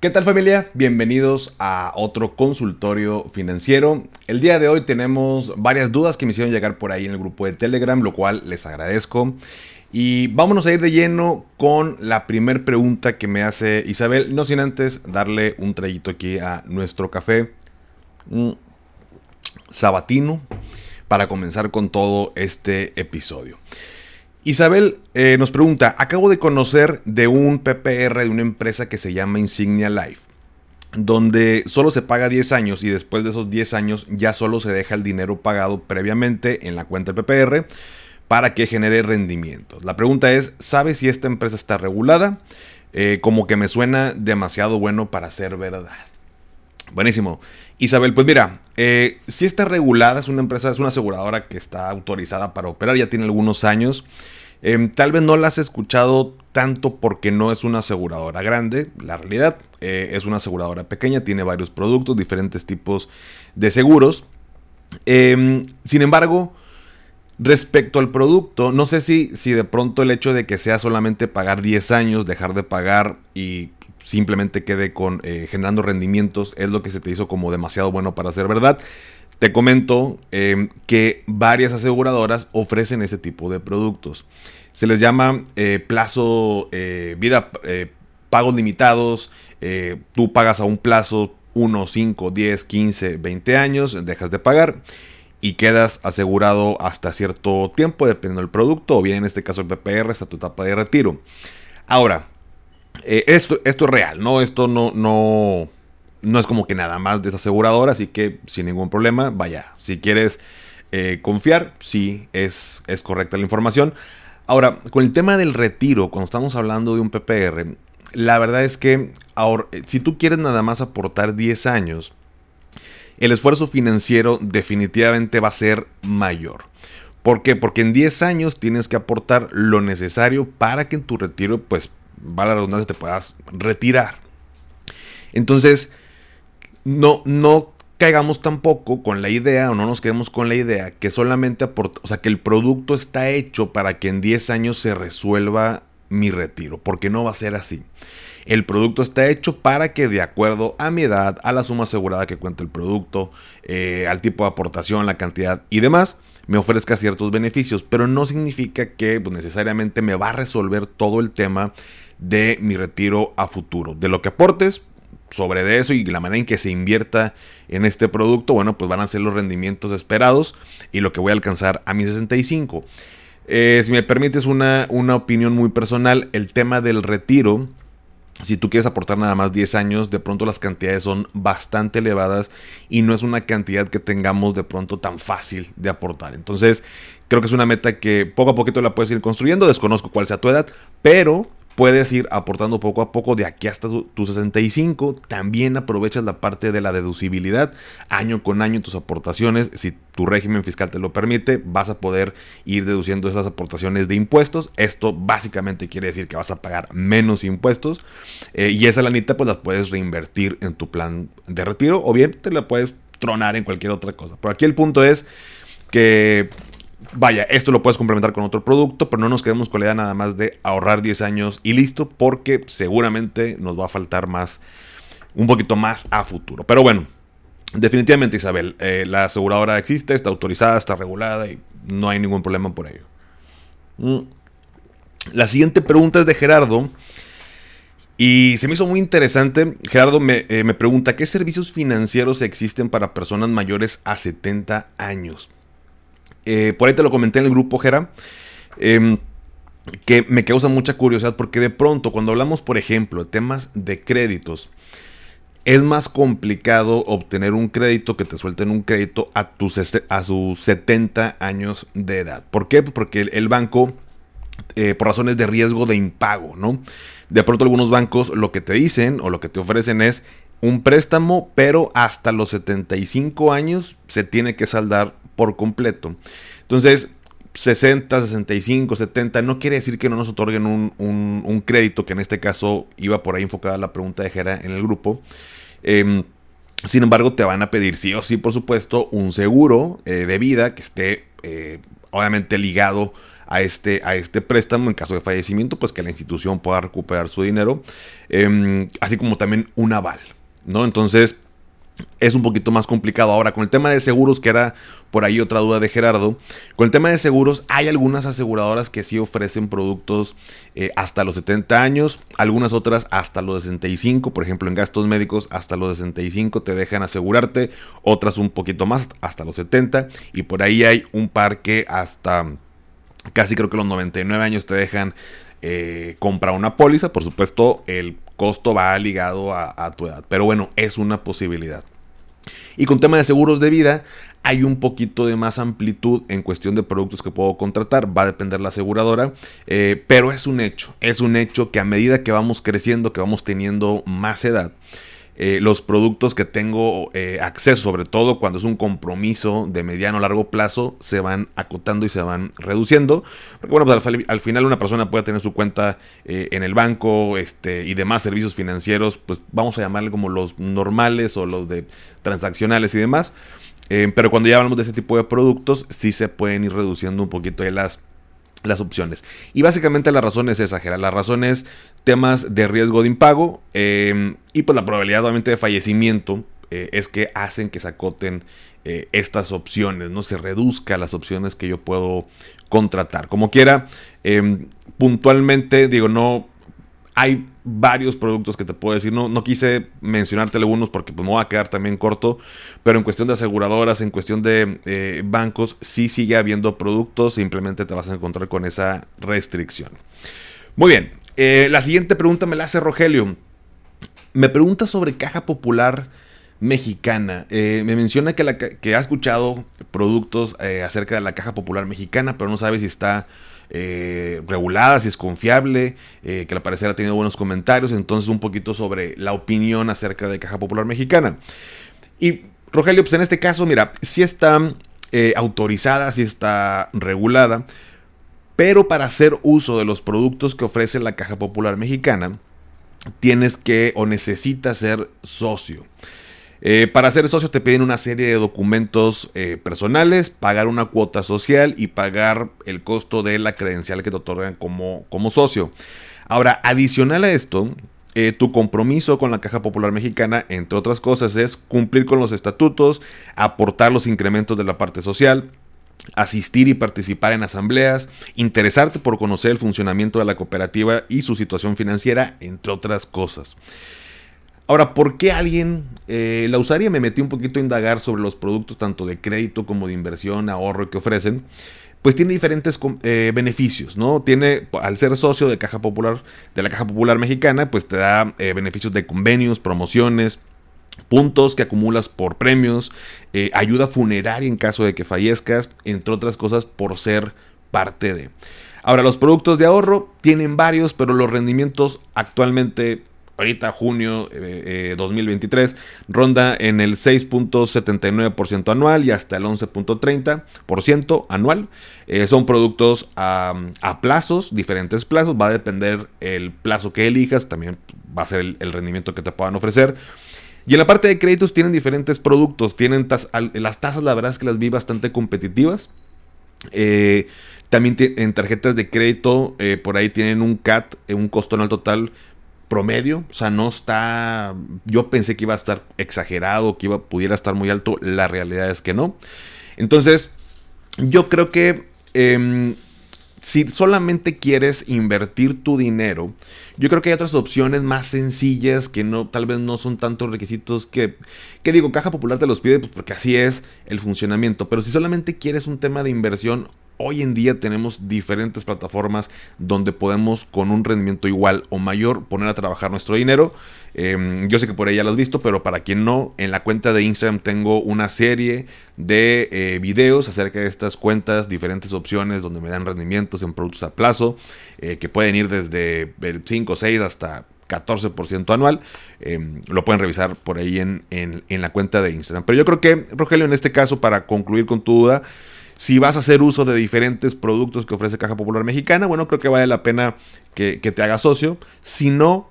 ¿Qué tal familia? Bienvenidos a otro consultorio financiero. El día de hoy tenemos varias dudas que me hicieron llegar por ahí en el grupo de Telegram, lo cual les agradezco. Y vámonos a ir de lleno con la primera pregunta que me hace Isabel, no sin antes darle un traguito aquí a nuestro café sabatino para comenzar con todo este episodio. Isabel eh, nos pregunta, acabo de conocer de un PPR de una empresa que se llama Insignia Life, donde solo se paga 10 años y después de esos 10 años ya solo se deja el dinero pagado previamente en la cuenta del PPR para que genere rendimientos. La pregunta es, ¿sabes si esta empresa está regulada? Eh, como que me suena demasiado bueno para ser verdad. Buenísimo. Isabel, pues mira, eh, si está regulada, es una empresa, es una aseguradora que está autorizada para operar, ya tiene algunos años. Em, tal vez no la has escuchado tanto porque no es una aseguradora grande. La realidad eh, es una aseguradora pequeña, tiene varios productos, diferentes tipos de seguros. Em, sin embargo, respecto al producto, no sé si, si de pronto el hecho de que sea solamente pagar 10 años, dejar de pagar y simplemente quede con eh, generando rendimientos es lo que se te hizo como demasiado bueno para ser verdad. Te comento em, que varias aseguradoras ofrecen ese tipo de productos. Se les llama eh, plazo, eh, vida, pagos limitados. tú pagas a un plazo 1, 5, 10, 15, 20 años, dejas de pagar y quedas asegurado hasta cierto tiempo, dependiendo del producto, o bien en este caso el PPR, hasta tu etapa de retiro. Ahora, esto, esto es real, ¿no? Esto no, no, no es como que nada más desasegurador, así que sin ningún problema, vaya, si quieres eh, confiar, sí es, es correcta la información. Ahora, con el tema del retiro, cuando estamos hablando de un PPR, la verdad es que ahora, si tú quieres nada más aportar 10 años, el esfuerzo financiero definitivamente va a ser mayor. ¿Por qué? Porque en 10 años tienes que aportar lo necesario para que en tu retiro, pues, va la redundancia, te puedas retirar. Entonces, no, no caigamos tampoco con la idea o no nos quedemos con la idea que solamente aporta, o sea, que el producto está hecho para que en 10 años se resuelva mi retiro, porque no va a ser así. El producto está hecho para que de acuerdo a mi edad, a la suma asegurada que cuenta el producto, eh, al tipo de aportación, la cantidad y demás, me ofrezca ciertos beneficios, pero no significa que pues, necesariamente me va a resolver todo el tema de mi retiro a futuro. De lo que aportes, sobre de eso y la manera en que se invierta en este producto, bueno, pues van a ser los rendimientos esperados y lo que voy a alcanzar a mi 65. Eh, si me permites una, una opinión muy personal, el tema del retiro, si tú quieres aportar nada más 10 años, de pronto las cantidades son bastante elevadas y no es una cantidad que tengamos de pronto tan fácil de aportar. Entonces, creo que es una meta que poco a poquito la puedes ir construyendo. Desconozco cuál sea tu edad, pero puedes ir aportando poco a poco de aquí hasta tu, 65. También aprovechas la parte de la deducibilidad. Año con año tus aportaciones, si tu régimen fiscal te lo permite, vas a poder ir deduciendo esas aportaciones de impuestos. Esto básicamente quiere decir que vas a pagar menos impuestos. Eh, y esa lanita pues la puedes reinvertir en tu plan de retiro o bien te la puedes tronar en cualquier otra cosa. Pero aquí el punto es que Vaya, esto lo puedes complementar con otro producto, pero no nos quedemos con la idea nada más de ahorrar 10 años y listo, porque seguramente nos va a faltar más, un poquito más a futuro. Pero bueno, definitivamente Isabel, eh, la aseguradora existe, está autorizada, está regulada y no hay ningún problema por ello. Mm. La siguiente pregunta es de Gerardo. Y se me hizo muy interesante. Gerardo me, eh, me pregunta, ¿qué servicios financieros existen para personas mayores a 70 años? Eh, por ahí te lo comenté en el grupo, Jera. Em, que me causa mucha curiosidad porque de pronto cuando hablamos, por ejemplo, de temas de créditos, es más complicado obtener un crédito que te suelten un crédito a, tus, a sus 70 años de edad. ¿Por qué? Porque el, banco, eh, por razones de riesgo de impago, ¿no? De pronto algunos bancos lo que te dicen o lo que te ofrecen es un préstamo, pero hasta los 75 años se tiene que saldar por completo. Entonces, 60, 65, 70, no quiere decir que no nos otorguen un, crédito, que en este caso iba por ahí enfocada la pregunta de Jera en el grupo. Em, sin embargo, te van a pedir sí o sí, por supuesto, un seguro eh, de vida que esté eh, obviamente ligado a este, a este préstamo en caso de fallecimiento, pues que la institución pueda recuperar su dinero, em, así como también un aval, ¿no? Entonces, es un poquito más complicado. Ahora, con el tema de seguros, que era por ahí otra duda de Gerardo, con el tema de seguros, hay algunas aseguradoras que sí ofrecen productos eh, hasta los 70 años, algunas otras hasta los 65, por ejemplo, en gastos médicos hasta los 65 te dejan asegurarte, otras un poquito más hasta los 70, y por ahí hay un par que hasta casi creo que los 99 años te dejan eh, comprar una póliza, por supuesto, el costo va ligado a, tu edad. Pero bueno, es una posibilidad. Y con tema de seguros de vida, hay un poquito de más amplitud en cuestión de productos que puedo contratar. Va a depender la aseguradora. Eh, pero es un hecho. Es un hecho que a medida que vamos creciendo, que vamos teniendo más edad, eh, los productos que tengo eh, acceso, sobre todo cuando es un compromiso de mediano o largo plazo, se van acotando y se van reduciendo. Porque bueno, pues al, final una persona puede tener su cuenta eh, en el banco este, y demás servicios financieros, pues vamos a llamarle como los normales o los de transaccionales y demás. pero cuando ya hablamos de ese tipo de productos, sí se pueden ir reduciendo un poquito de las las opciones. Y básicamente la razón es esa, La razón es temas de riesgo de impago em, y pues la probabilidad obviamente de fallecimiento eh, es que hacen que se acoten eh, estas opciones, no se reduzca las opciones que yo puedo contratar. Como quiera, em, puntualmente digo, no hay varios productos que te puedo decir. No, no quise mencionarte algunos porque pues, me voy a quedar también corto. Pero en cuestión de aseguradoras, en cuestión de eh, bancos, sí sigue habiendo productos. Simplemente te vas a encontrar con esa restricción. Muy bien. Eh, la siguiente pregunta me la hace Rogelio. Me pregunta sobre caja popular mexicana. Eh, me menciona que, la, que ha escuchado productos acerca de la caja popular mexicana, pero no sabe si está eh, regulada, si es confiable, eh, que al parecer ha tenido buenos comentarios, entonces un poquito sobre la opinión acerca de Caja Popular Mexicana. Y Rogelio, pues en este caso, mira, si está eh, autorizada, si está regulada, pero para hacer uso de los productos que ofrece la Caja Popular Mexicana, tienes que o necesitas ser socio. Eh, para ser socio te piden una serie de documentos eh, personales, pagar una cuota social y pagar el costo de la credencial que te otorgan como, como socio. Ahora, adicional a esto, eh, tu compromiso con la Caja Popular Mexicana, entre otras cosas, es cumplir con los estatutos, aportar los incrementos de la parte social, asistir y participar en asambleas, interesarte por conocer el funcionamiento de la cooperativa y su situación financiera, entre otras cosas. Ahora, ¿por qué alguien eh, la usaría? Me metí un poquito a indagar sobre los productos tanto de crédito como de inversión, ahorro que ofrecen. Pues tiene diferentes eh, beneficios, ¿no? Tiene, al ser socio de Caja Popular, de la Caja Popular Mexicana, pues te da eh, beneficios de convenios, promociones, puntos que acumulas por premios, ayuda funeraria en caso de que fallezcas, entre otras cosas por ser parte de. Ahora, los productos de ahorro tienen varios, pero los rendimientos actualmente ahorita junio 2023 eh, eh, ronda en el 6.79% anual y hasta el 11.30% anual. Eh, son productos a, plazos, diferentes plazos, va a depender el plazo que elijas, también va a ser el, rendimiento que te puedan ofrecer. Y en la parte de créditos tienen diferentes productos, tienen las tasas la verdad es que las vi bastante competitivas. también en tarjetas de crédito por ahí tienen un CAT, un costo anual total promedio, o sea, no está, yo pensé que iba a estar exagerado, que iba, pudiera estar muy alto, la realidad es que no. Entonces, yo creo que em, si solamente quieres invertir tu dinero, yo creo que hay otras opciones más sencillas que no, tal vez no son tantos requisitos que, que digo, Caja Popular te los pide pues, porque así es el funcionamiento, pero si solamente quieres un tema de inversión, Hoy en día tenemos diferentes plataformas donde podemos con un rendimiento igual o mayor poner a trabajar nuestro dinero. Em, yo sé que por ahí ya lo has visto, pero para quien no, en la cuenta de Instagram tengo una serie de eh, videos acerca de estas cuentas, diferentes opciones donde me dan rendimientos en productos a plazo, eh, que pueden ir desde el 5, 6 hasta 14% anual. Em, lo pueden revisar por ahí en, en, en la cuenta de Instagram. Pero yo creo que, Rogelio, en este caso, para concluir con tu duda, si vas a hacer uso de diferentes productos que ofrece Caja Popular Mexicana, bueno, creo que vale la pena que, te hagas socio. Si no,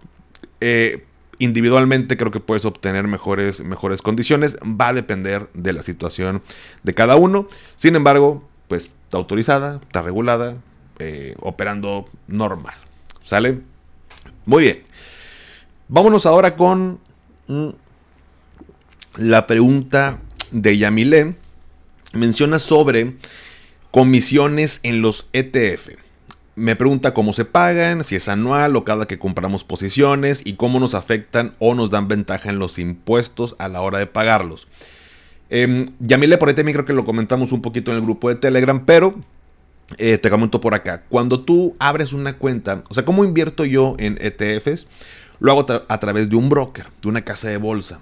eh, individualmente creo que puedes obtener mejores, mejores condiciones. Va a depender de la situación de cada uno. Sin embargo, pues está autorizada, está regulada. eh, operando normal. ¿Sale? Muy bien. Vámonos ahora con mm, la pregunta de Yamile. Menciona sobre comisiones en los ETF. Me pregunta cómo se pagan, si es anual o cada que compramos posiciones y cómo nos afectan o nos dan ventaja en los impuestos a la hora de pagarlos. Eh, Yamile, por ahí también creo que lo comentamos un poquito en el grupo de Telegram, pero eh, te comento por acá. Cuando tú abres una cuenta, o sea, ¿cómo invierto yo en ETFs? Lo hago a través de un broker, de una casa de bolsa.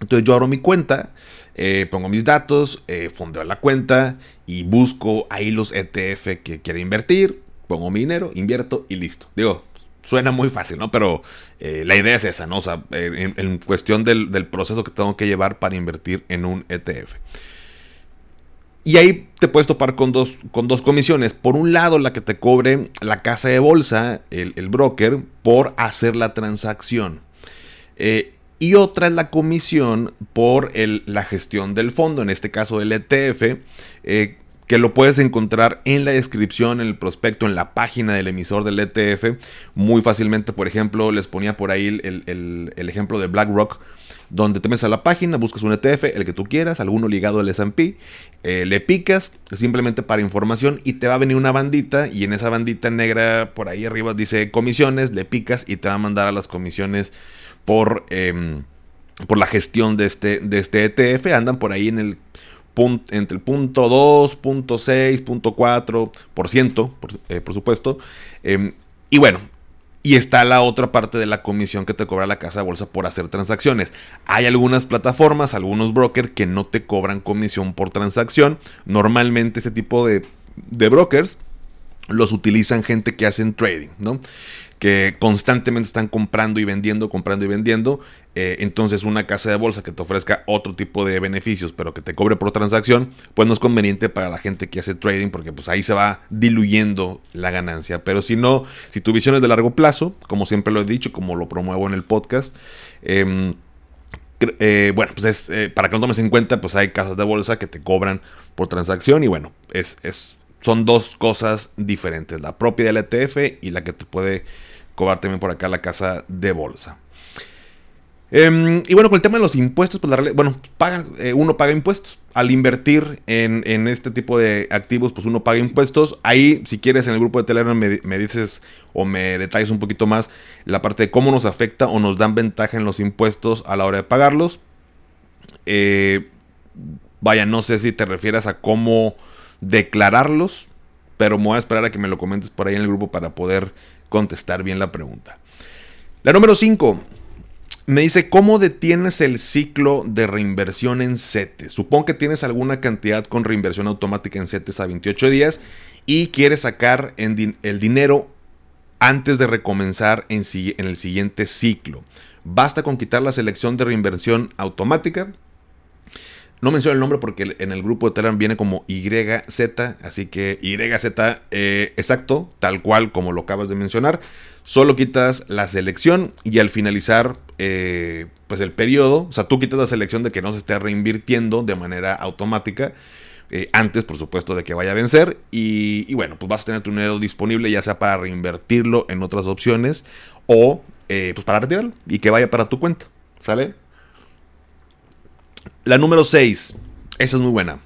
Entonces yo abro mi cuenta, eh, pongo mis datos, eh, fondeo la cuenta y busco ahí los ETF que quiero invertir, pongo mi dinero, invierto y listo. Digo, suena muy fácil, ¿no? Pero eh, la idea es esa, ¿no? O sea, en, cuestión del, del, proceso que tengo que llevar para invertir en un ETF. Y ahí te puedes topar con dos, con dos comisiones. Por un lado, la que te cobre la casa de bolsa, el, broker, por hacer la transacción. Eh, y otra es la comisión por la gestión del fondo, en este caso el ETF, eh, que lo puedes encontrar en la descripción, en el prospecto, en la página del emisor del ETF. Muy fácilmente, por ejemplo, les ponía por ahí el, ejemplo de BlackRock, donde te metes a la página, buscas un ETF, el que tú quieras, alguno ligado al SP, eh, le picas simplemente para información y te va a venir una bandita y en esa bandita negra por ahí arriba dice comisiones, le picas y te va a mandar a las comisiones por... Em, por la gestión de este, de este ETF, andan por ahí en el entre el punto 2, punto 6, punto 4 por ciento, eh, por supuesto. Em, y bueno, y está la otra parte de la comisión que te cobra la casa de bolsa por hacer transacciones. Hay algunas plataformas, algunos brokers que no te cobran comisión por transacción. Normalmente ese tipo de, de brokers los utilizan gente que hacen trading, ¿no? Que constantemente están comprando y vendiendo, comprando y vendiendo. Eh, entonces una casa de bolsa que te ofrezca otro tipo de beneficios, pero que te cobre por transacción, pues no es conveniente para la gente que hace trading porque pues ahí se va diluyendo la ganancia. Pero si no, si tu visión es de largo plazo, como siempre lo he dicho, como lo promuevo en el podcast, em, eh, bueno, pues es, eh, para que no tomes en cuenta, pues hay casas de bolsa que te cobran por transacción y bueno, es, es son dos cosas diferentes, la propia del ETF y la que te puede cobrar también por acá la casa de bolsa. Em, y bueno, con el tema de los impuestos, pues bueno, eh, uno paga impuestos. Al invertir en, este tipo de activos, pues uno paga impuestos. Ahí, si quieres, en el grupo de Telegram me, dices o me detalles un poquito más la parte de cómo nos afecta o nos dan ventaja en los impuestos a la hora de pagarlos. Eh, vaya, no sé si te refieres a cómo declararlos, pero me voy a esperar a que me lo comentes por ahí en el grupo para poder contestar bien la pregunta. La número 5. Me dice, ¿cómo detienes el ciclo de reinversión en CETES? Supongo que tienes alguna cantidad con reinversión automática en CETES a 28 días y quieres sacar el dinero antes de recomenzar en, en el siguiente ciclo. Basta con quitar la selección de reinversión automática, no menciono el nombre porque en el grupo de Telegram viene como YZ, así que YZ eh, exacto, tal cual como lo acabas de mencionar. Solo quitas la selección y al finalizar eh, pues el periodo, o sea, tú quitas la selección de que no se esté reinvirtiendo de manera automática. Eh, antes, por supuesto, de que vaya a vencer. Y, y, bueno, pues vas a tener tu dinero disponible, ya sea para reinvertirlo en otras opciones o pues para retirarlo y que vaya para tu cuenta. ¿Sale? La número 6. Esa es muy buena.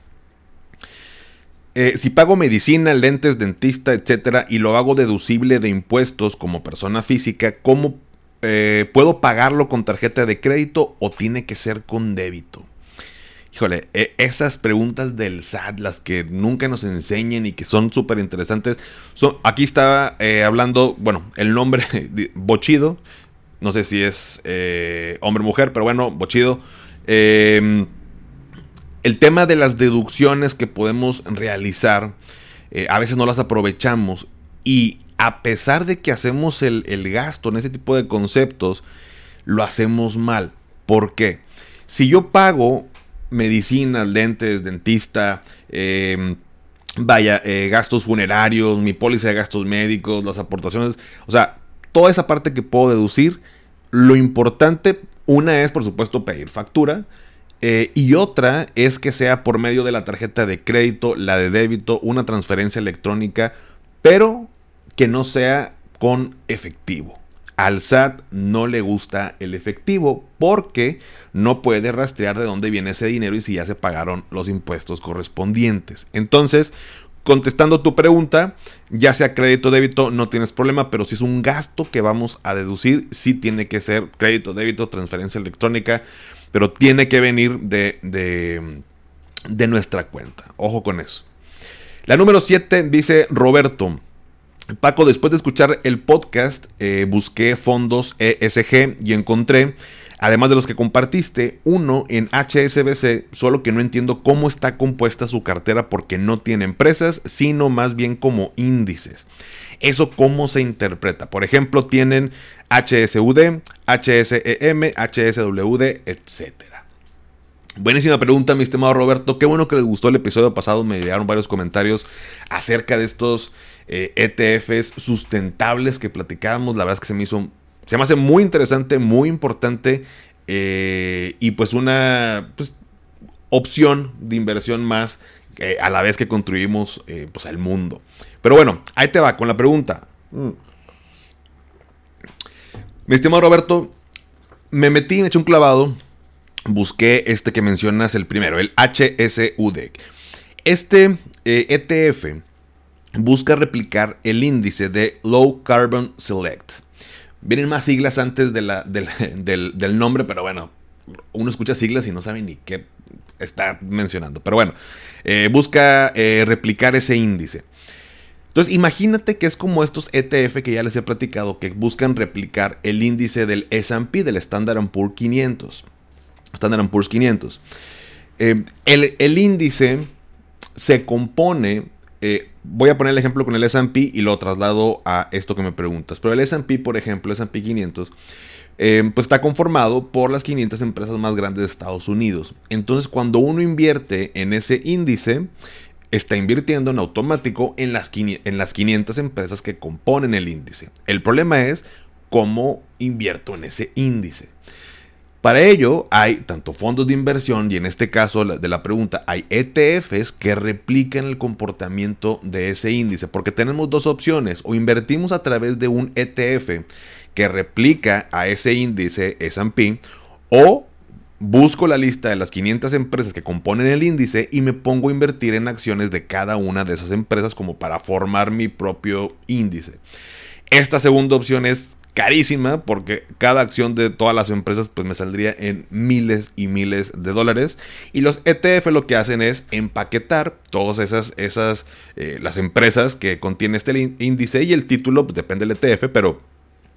Eh, si pago medicina, lentes, dentista, etcétera, y lo hago deducible de impuestos como persona física, ¿cómo eh, puedo pagarlo con tarjeta de crédito o tiene que ser con débito? Híjole, e, esas preguntas del SAT, las que nunca nos enseñan y que son súper interesantes. Aquí estaba eh, hablando, bueno, el nombre, Bochido. No sé si es hombre o mujer, pero bueno, Bochido Em, el tema de las deducciones que podemos realizar, eh, a veces no las aprovechamos y a pesar de que hacemos el, gasto en ese tipo de conceptos, lo hacemos mal. ¿Por qué? Si yo pago medicinas, lentes, dentista, em, vaya, eh, gastos funerarios, mi póliza de gastos médicos, las aportaciones, o sea, toda esa parte que puedo deducir, lo importante una es, por supuesto, pedir factura. Eh, y otra es que sea por medio de la tarjeta de crédito, la de débito, una transferencia electrónica, pero que no sea con efectivo. Al SAT no le gusta el efectivo porque no puede rastrear de dónde viene ese dinero y si ya se pagaron los impuestos correspondientes. Entonces, contestando tu pregunta, ya sea crédito o débito, no tienes problema, pero si es un gasto que vamos a deducir, sí tiene que ser crédito, débito, transferencia electrónica, pero tiene que venir de, de, nuestra cuenta. Ojo con eso. La número 7 dice Roberto. Paco, después de escuchar el podcast, eh, busqué fondos ESG y encontré, además de los que compartiste, uno en HSBC, solo que no entiendo cómo está compuesta su cartera porque no tiene empresas, sino más bien como índices. ¿Eso cómo se interpreta? Por ejemplo, tienen HSUD, HSEM, HSWD, etc. Buenísima pregunta, mi estimado Roberto. Qué bueno que les gustó el episodio pasado. Me llegaron varios comentarios acerca de estos ETFs eh, e sustentables que platicábamos. La verdad es que se me hizo, se me hace muy interesante, muy importante eh, y pues una pues, opción de inversión más a la vez que construimos eh, pues el mundo. Pero bueno, ahí te va con la pregunta. Mm. Mi estimado Roberto, me metí, me eché un clavado, busqué este que mencionas el primero, el HSUD. Este ETF e busca replicar el índice de Low Carbon Select. Vienen más siglas antes de la, del, nombre, pero bueno, uno escucha siglas y no sabe ni qué está mencionando. Pero bueno, eh, busca eh, replicar ese índice. Entonces, imagínate que es como estos ETF que ya les he platicado, que buscan replicar el índice del SP, del Standard Poor's 500. Standard Poor's 500. Eh, el, el índice se compone eh, voy a poner el ejemplo con el SP y lo traslado a esto que me preguntas. Pero el SP, por ejemplo, SP 500, eh, pues está conformado por las 500 empresas más grandes de Estados Unidos. Entonces, cuando uno invierte en ese índice, está invirtiendo en automático en las, en las 500 empresas que componen el índice. El problema es cómo invierto en ese índice. Para ello hay tanto fondos de inversión y en este caso de la pregunta hay ETFs que replican el comportamiento de ese índice porque tenemos dos opciones o invertimos a través de un ETF que replica a ese índice S&P o busco la lista de las 500 empresas que componen el índice y me pongo a invertir en acciones de cada una de esas empresas como para formar mi propio índice. Esta segunda opción es carísima porque cada acción de todas las empresas pues me saldría en miles y miles de dólares y los ETF lo que hacen es empaquetar todas esas, esas eh, las empresas que contiene este índice y el título pues, depende del ETF pero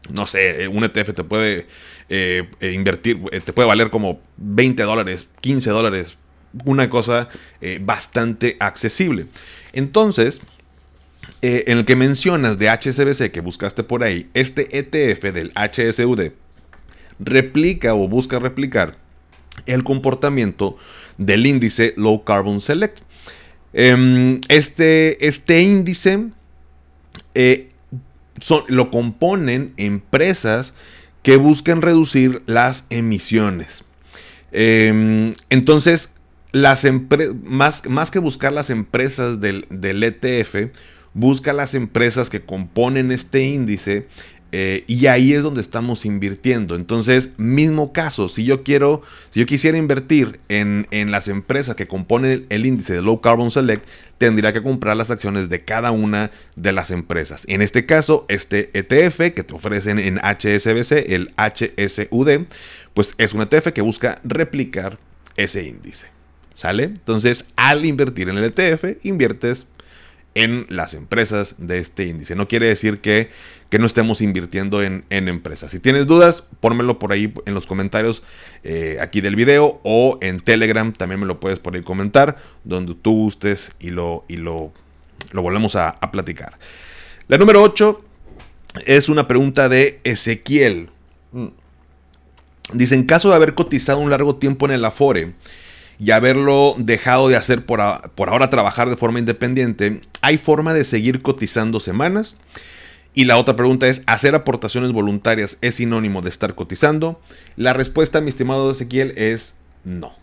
no sé, un ETF te puede eh, eh, invertir, te puede valer como 20 dólares, 15 dólares, una cosa bastante accesible. Entonces, eh, en el que mencionas de HSBC que buscaste por ahí, este ETF del HSUD replica o busca replicar el comportamiento del índice Low Carbon Select. Em, este, este, índice eh, lo componen empresas que buscan reducir las emisiones. Em, entonces, las más, más, que buscar las empresas del, del ETF, busca las empresas que componen este índice eh, y ahí es donde estamos invirtiendo. Entonces, mismo caso, si yo quiero, si yo quisiera invertir en, las empresas que componen el, índice de Low Carbon Select, tendría que comprar las acciones de cada una de las empresas. En este caso, este ETF que te ofrecen en HSBC, el HSUD, pues es un ETF que busca replicar ese índice. ¿Sale? Entonces, al invertir en el ETF, inviertes en las empresas de este índice. No quiere decir que, no estemos invirtiendo en, empresas. Si tienes dudas, pónmelo por ahí en los comentarios eh, aquí del video o en Telegram también me lo puedes por ahí comentar, donde tú gustes y lo, y lo, lo volvemos a, a platicar. La número 8 es una pregunta de Ezequiel. Mm. Dice, en caso de haber cotizado un largo tiempo en el Afore, y haberlo dejado de hacer por, ahora trabajar de forma independiente, ¿hay forma de seguir cotizando semanas? Y la otra pregunta es, ¿hacer aportaciones voluntarias es sinónimo de estar cotizando? La respuesta, mi estimado Ezequiel, es no.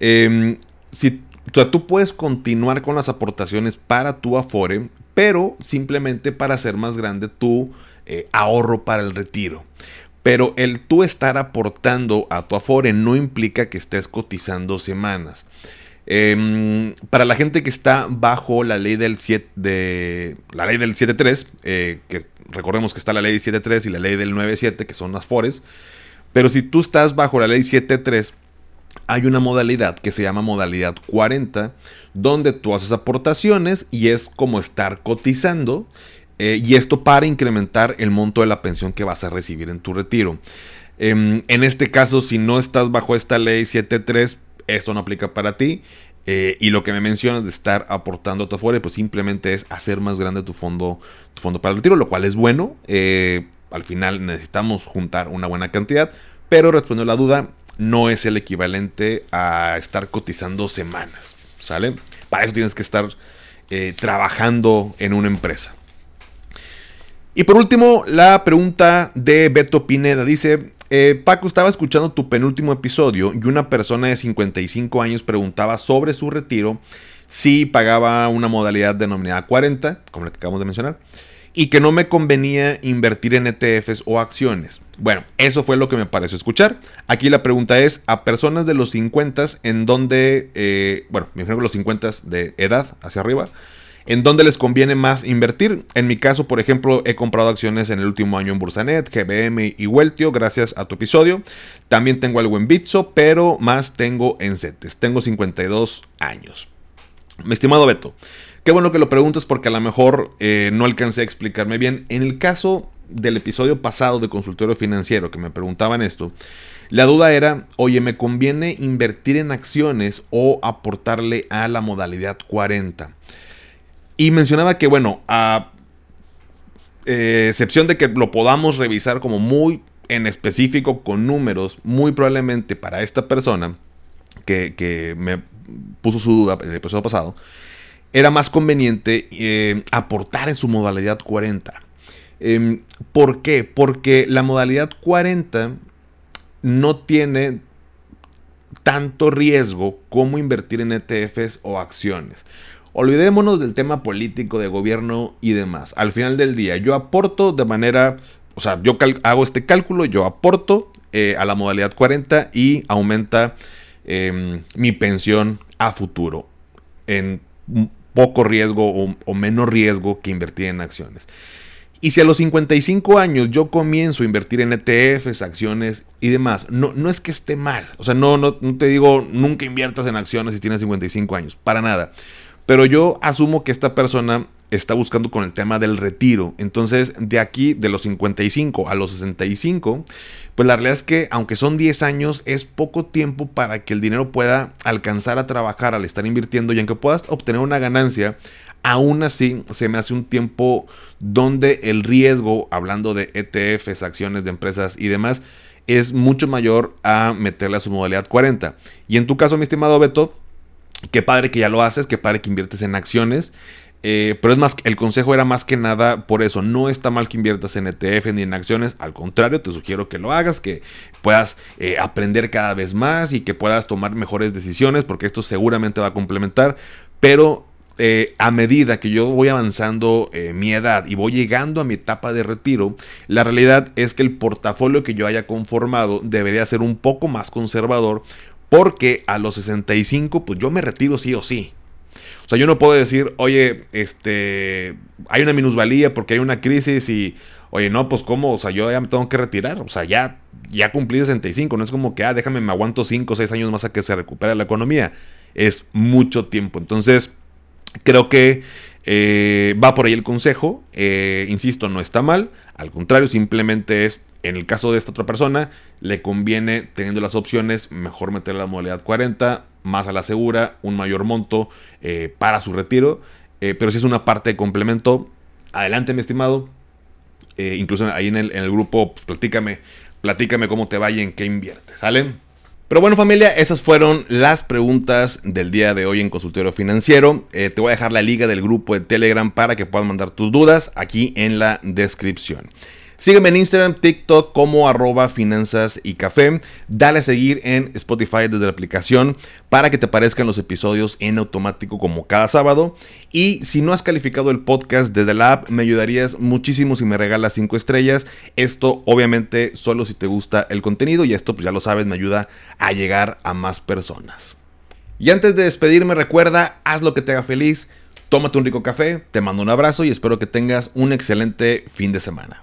Em, si tú puedes continuar con las aportaciones para tu Afore, pero simplemente para hacer más grande tu eh, ahorro para el retiro. Pero el tú estar aportando a tu Afore no implica que estés cotizando semanas. Em, para la gente que está bajo la ley del 7 de la ley del 73, eh, que recordemos que está la ley 73 y la ley del 97, que son las Afores, pero si tú estás bajo la ley 73, hay una modalidad que se llama modalidad 40, donde tú haces aportaciones y es como estar cotizando. Eh, y esto para incrementar el monto de la pensión que vas a recibir en tu retiro. Em, en este caso, si no estás bajo esta ley 73, esto no aplica para ti. Eh, y lo que me mencionas de estar aportando a tu afuera, pues simplemente es hacer más grande tu fondo, tu fondo para el retiro, lo cual es bueno. Eh, al final necesitamos juntar una buena cantidad, pero respondiendo la duda, no es el equivalente a estar cotizando semanas, ¿sale? Para eso tienes que estar trabajando en una empresa. Y por último, la pregunta de Beto Pineda dice, eh, Paco, estaba escuchando tu penúltimo episodio y una persona de 55 años preguntaba sobre su retiro si pagaba una modalidad denominada 40, como la que acabamos de mencionar y que no me convenía invertir en ETFs o acciones. Bueno, eso fue lo que me pareció escuchar. Aquí la pregunta es, a personas de los 50 en donde, eh, bueno, me imagino los 50 de edad hacia arriba, ¿En dónde les conviene más invertir? En mi caso, por ejemplo, he comprado acciones en el último año en Bursanet, GBM y Weltio, gracias a tu episodio. También tengo algo en Bitso, pero más tengo en CETES. Tengo 52 años. Mi estimado Beto, Qué bueno que lo preguntes porque a lo mejor eh, no alcancé a explicarme bien. En el caso del episodio pasado de consultorio financiero que me preguntaban esto, la duda era, oye, ¿me conviene invertir en acciones o aportarle a la modalidad 40? Y mencionaba que, bueno, a eh, excepción de que lo podamos revisar como muy en específico con números, muy probablemente para esta persona que, me puso su duda en el episodio pasado, era más conveniente eh, aportar en su modalidad 40. Em, ¿Por qué? Porque la modalidad 40 no tiene tanto riesgo como invertir en ETFs o acciones. Olvidémonos del tema político, de gobierno y demás. Al final del día, yo aporto de manera, o sea, yo hago este cálculo, yo aporto eh, a la modalidad 40 y aumenta em, mi pensión a futuro en poco riesgo o, menos riesgo que invertir en acciones. Y si a los 55 años yo comienzo a invertir en ETFs, acciones y demás, no, no es que esté mal. O sea, no, no, no, te digo nunca inviertas en acciones si tienes 55 años, para nada. Pero yo asumo que esta persona está buscando con el tema del retiro. Entonces, de aquí, de los 55 a los 65, pues la realidad es que aunque son 10 años, es poco tiempo para que el dinero pueda alcanzar a trabajar al estar invirtiendo y aunque puedas obtener una ganancia, aún así se me hace un tiempo donde el riesgo, hablando de ETFs, acciones de empresas y demás, es mucho mayor a meterle a su modalidad 40. Y en tu caso, mi estimado Beto, qué padre que ya lo haces, qué padre que inviertes en acciones. Eh, pero es más, el consejo era más que nada por eso. No está mal que inviertas en ETF ni en acciones. Al contrario, te sugiero que lo hagas, que puedas eh, aprender cada vez más y que puedas tomar mejores decisiones, porque esto seguramente va a complementar. Pero eh, a medida que yo voy avanzando mi edad y voy llegando a mi etapa de retiro, la realidad es que el portafolio que yo haya conformado debería ser un poco más conservador, porque a los 65, pues yo me retiro sí o sí. O sea, yo no puedo decir, oye, este, hay una minusvalía porque hay una crisis y, oye, no, pues cómo, o sea, yo ya me tengo que retirar, o sea, ya, ya cumplí 65, no es como que, ah, déjame, me aguanto 5 o 6 años más a que se recupere la economía, es mucho tiempo, entonces, creo que eh, va por ahí el consejo, eh, insisto, no está mal, al contrario, simplemente es en el caso de esta otra persona, le conviene, teniendo las opciones, mejor meter la modalidad 40, más a la segura, un mayor monto eh, para su retiro. Eh, pero si es una parte de complemento, adelante, mi estimado. Eh, incluso ahí en el, en el grupo, pues, platícame, platícame cómo te va y en qué inviertes, ¿sale? Pero bueno familia, esas fueron las preguntas del día de hoy en Consultorio Financiero. te voy a dejar la liga del grupo de Telegram para que puedas mandar tus dudas aquí en la descripción. Sígueme en Instagram, TikTok como arroba finanzas y café. Dale a seguir en Spotify desde la aplicación para que te aparezcan los episodios en automático como cada sábado. Y si no has calificado el podcast desde la app, me ayudarías muchísimo si me regalas 5 estrellas. Esto obviamente solo si te gusta el contenido y esto pues ya lo sabes, me ayuda a llegar a más personas. Y antes de despedirme recuerda, haz lo que te haga feliz. Tómate un rico café, te mando un abrazo y espero que tengas un excelente fin de semana.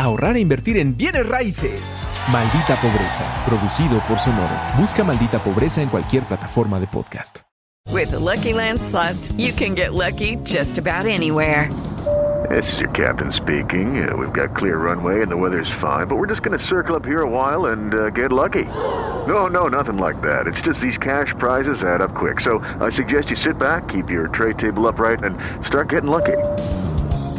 ahorrar e invertir en bienes raíces. Maldita Pobreza, producido por Sonoro. Busca Maldita Pobreza en cualquier plataforma de podcast. With the Lucky Land slots, you can get lucky just about anywhere. This is your captain speaking. Uh, we've got clear runway and the weather's fine, but we're just going to circle up here a while and uh, get lucky. No, no, nothing like that. It's just these cash prizes add up quick. So I suggest you sit back, keep your tray table upright, and start getting lucky.